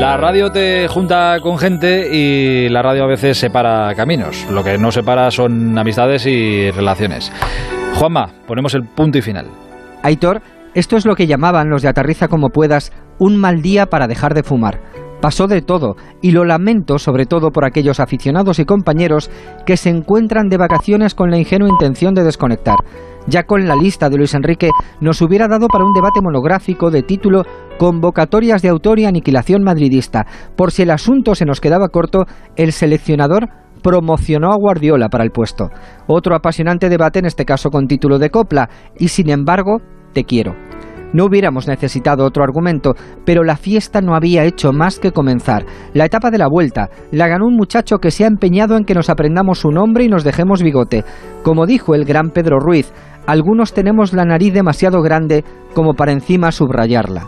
La radio te junta con gente y la radio a veces separa caminos. Lo que no separa son amistades y relaciones. Juanma, ponemos el punto y final. Aitor, esto es lo que llamaban los de Aterriza como puedas un mal día para dejar de fumar. Pasó de todo y lo lamento sobre todo por aquellos aficionados y compañeros que se encuentran de vacaciones con la ingenua intención de desconectar. Ya con la lista de Luis Enrique nos hubiera dado para un debate monográfico de título Convocatorias de autor y aniquilación madridista. Por si el asunto se nos quedaba corto, el seleccionador promocionó a Guardiola para el puesto. Otro apasionante debate, en este caso con título de copla, y sin embargo, te quiero. No hubiéramos necesitado otro argumento, pero la fiesta no había hecho más que comenzar. La etapa de la vuelta la ganó un muchacho que se ha empeñado en que nos aprendamos su nombre y nos dejemos bigote. Como dijo el gran Pedro Ruiz, algunos tenemos la nariz demasiado grande como para encima subrayarla.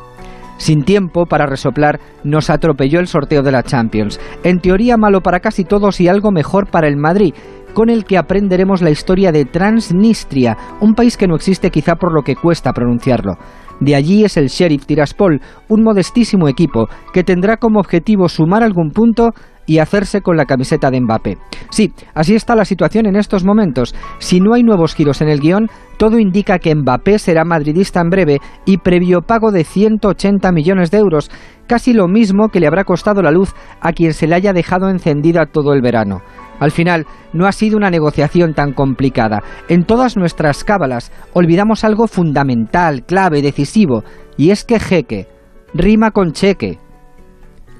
Sin tiempo para resoplar, nos atropelló el sorteo de la Champions. En teoría malo para casi todos y algo mejor para el Madrid, con el que aprenderemos la historia de Transnistria, un país que no existe quizá por lo que cuesta pronunciarlo. De allí es el Sheriff Tiraspol, un modestísimo equipo que tendrá como objetivo sumar algún punto y hacerse con la camiseta de Mbappé. Sí, así está la situación en estos momentos. Si no hay nuevos giros en el guion, todo indica que Mbappé será madridista en breve y previo pago de 180 millones de euros, casi lo mismo que le habrá costado la luz a quien se le haya dejado encendida todo el verano. Al final, no ha sido una negociación tan complicada. En todas nuestras cábalas olvidamos algo fundamental, clave, decisivo, y es que jeque rima con cheque.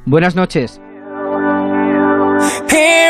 Buenas noches.